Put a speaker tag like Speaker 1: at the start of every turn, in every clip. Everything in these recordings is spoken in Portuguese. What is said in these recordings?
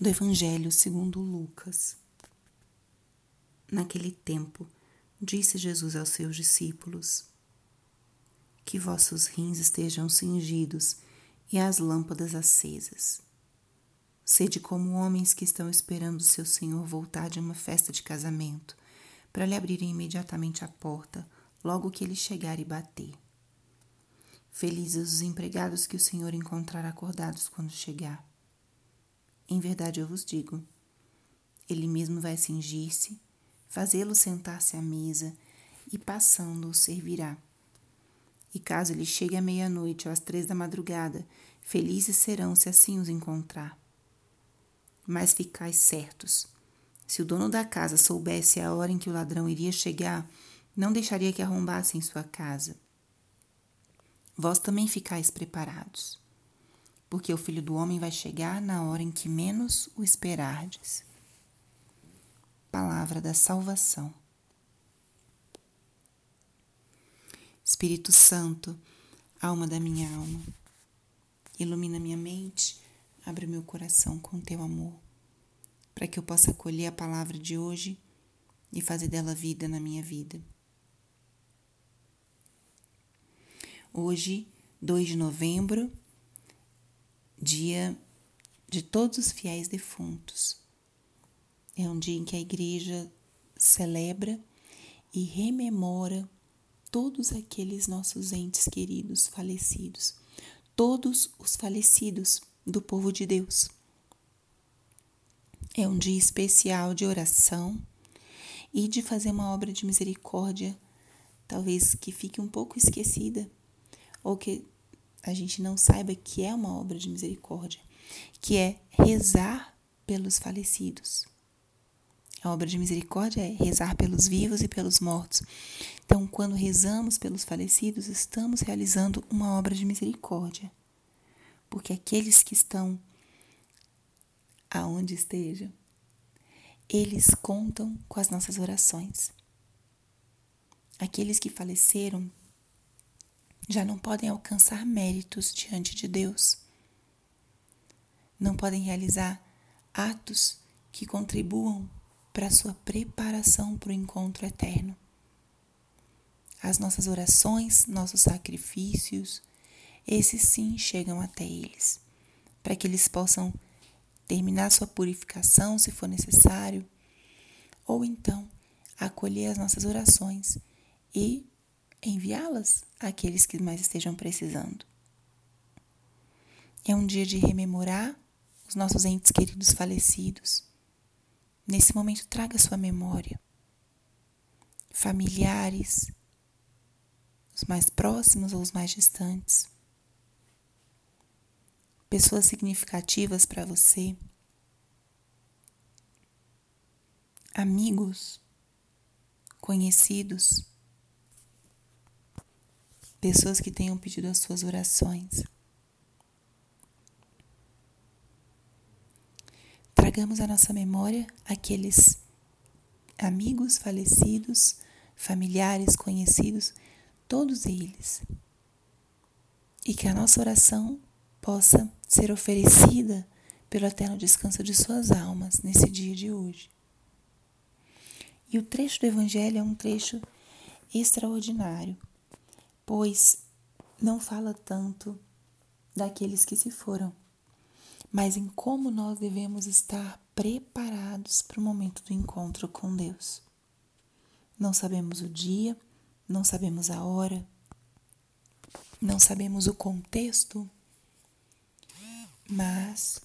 Speaker 1: do Evangelho segundo Lucas. Naquele tempo, disse Jesus aos seus discípulos: Que vossos rins estejam cingidos e as lâmpadas acesas. Sede como homens que estão esperando seu Senhor voltar de uma festa de casamento, para lhe abrirem imediatamente a porta, logo que ele chegar e bater. Felizes os empregados que o Senhor encontrar acordados quando chegar. Em verdade eu vos digo: ele mesmo vai cingir-se, fazê-lo sentar-se à mesa e, passando, o servirá. E caso ele chegue à meia-noite ou às três da madrugada, felizes serão se assim os encontrar. Mas ficais certos: se o dono da casa soubesse a hora em que o ladrão iria chegar, não deixaria que arrombassem sua casa. Vós também ficais preparados porque o filho do homem vai chegar na hora em que menos o esperardes. Palavra da salvação. Espírito Santo, alma da minha alma, ilumina minha mente, abre meu coração com teu amor, para que eu possa acolher a palavra de hoje e fazer dela vida na minha vida. Hoje, 2 de novembro, dia de todos os fiéis defuntos. É um dia em que a igreja celebra e rememora todos aqueles nossos entes queridos falecidos, todos os falecidos do povo de Deus. É um dia especial de oração e de fazer uma obra de misericórdia, talvez que fique um pouco esquecida, ou que a gente não saiba que é uma obra de misericórdia, que é rezar pelos falecidos. A obra de misericórdia é rezar pelos vivos e pelos mortos. Então, quando rezamos pelos falecidos, estamos realizando uma obra de misericórdia. Porque aqueles que estão aonde estejam, eles contam com as nossas orações. Aqueles que faleceram já não podem alcançar méritos diante de Deus. Não podem realizar atos que contribuam para a sua preparação para o encontro eterno. As nossas orações, nossos sacrifícios, esses sim chegam até eles, para que eles possam terminar sua purificação se for necessário, ou então acolher as nossas orações e enviá-las àqueles que mais estejam precisando. É um dia de rememorar os nossos entes queridos falecidos. Nesse momento, traga sua memória. Familiares, os mais próximos ou os mais distantes. Pessoas significativas para você. Amigos, conhecidos pessoas que tenham pedido as suas orações. Tragamos à nossa memória aqueles amigos falecidos, familiares, conhecidos, todos eles. E que a nossa oração possa ser oferecida pelo eterno descanso de suas almas nesse dia de hoje. E o trecho do Evangelho é um trecho extraordinário pois não fala tanto daqueles que se foram, mas em como nós devemos estar preparados para o momento do encontro com Deus. Não sabemos o dia, não sabemos a hora, não sabemos o contexto, mas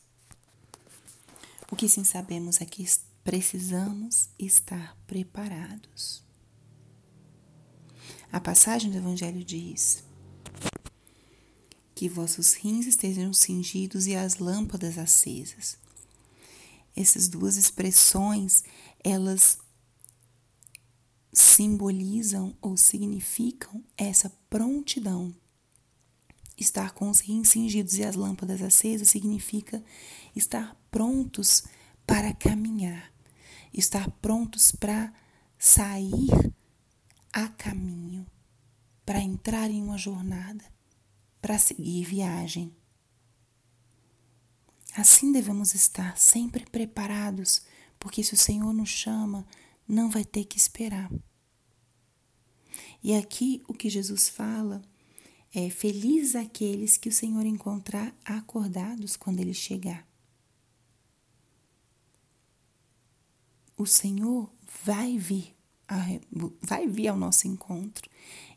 Speaker 1: o que sim sabemos é que precisamos estar preparados. A passagem do Evangelho diz: Que vossos rins estejam cingidos e as lâmpadas acesas. Essas duas expressões, elas simbolizam ou significam essa prontidão. Estar com os rins cingidos e as lâmpadas acesas significa estar prontos para caminhar, estar prontos para sair a caminho para entrar em uma jornada, para seguir viagem. Assim devemos estar sempre preparados, porque se o Senhor nos chama, não vai ter que esperar. E aqui o que Jesus fala é: Felizes aqueles que o Senhor encontrar acordados quando ele chegar. O Senhor vai vir, vai vir ao nosso encontro.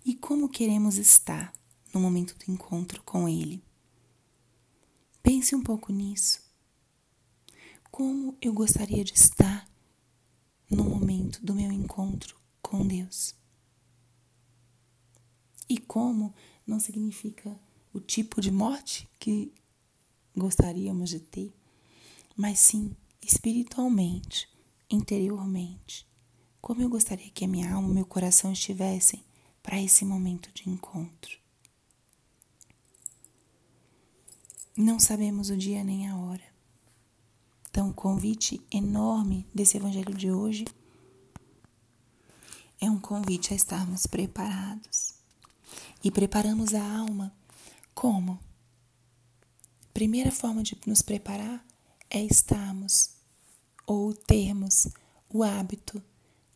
Speaker 1: E como queremos estar no momento do encontro com Ele? Pense um pouco nisso. Como eu gostaria de estar no momento do meu encontro com Deus? E como não significa o tipo de morte que gostaríamos de ter, mas sim espiritualmente, interiormente. Como eu gostaria que a minha alma, meu coração estivessem para esse momento de encontro. Não sabemos o dia nem a hora. Então, o convite enorme desse evangelho de hoje é um convite a estarmos preparados e preparamos a alma como? Primeira forma de nos preparar é estarmos ou termos o hábito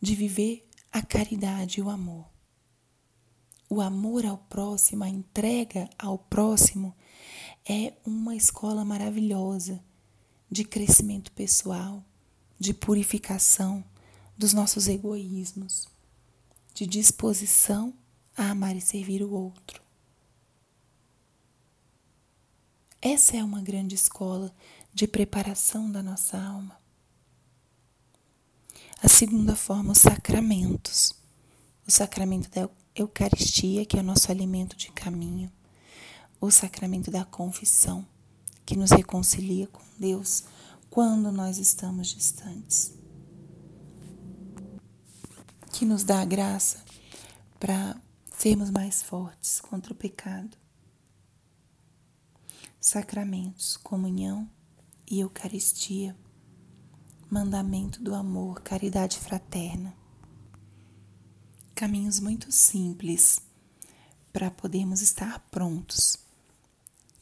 Speaker 1: de viver a caridade e o amor. O amor ao próximo, a entrega ao próximo é uma escola maravilhosa de crescimento pessoal, de purificação dos nossos egoísmos, de disposição a amar e servir o outro. Essa é uma grande escola de preparação da nossa alma. A segunda forma, os sacramentos. O sacramento da Eucaristia, que é o nosso alimento de caminho. O sacramento da confissão, que nos reconcilia com Deus quando nós estamos distantes. Que nos dá a graça para sermos mais fortes contra o pecado. Sacramentos, comunhão e Eucaristia, mandamento do amor, caridade fraterna. Caminhos muito simples para podermos estar prontos.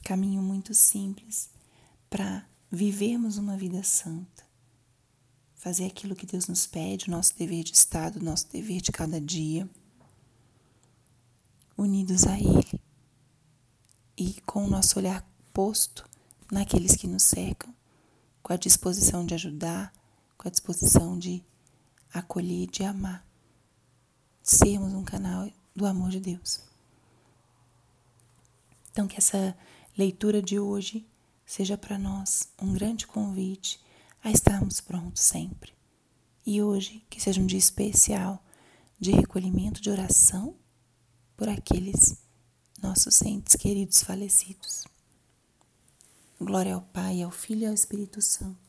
Speaker 1: Caminho muito simples para vivermos uma vida santa. Fazer aquilo que Deus nos pede, o nosso dever de Estado, o nosso dever de cada dia unidos a Ele e com o nosso olhar posto naqueles que nos cercam, com a disposição de ajudar, com a disposição de acolher, de amar, sermos um canal do amor de Deus. Então, que essa leitura de hoje seja para nós um grande convite a estarmos prontos sempre. E hoje, que seja um dia especial de recolhimento, de oração por aqueles nossos entes queridos falecidos. Glória ao Pai, ao Filho e ao Espírito Santo,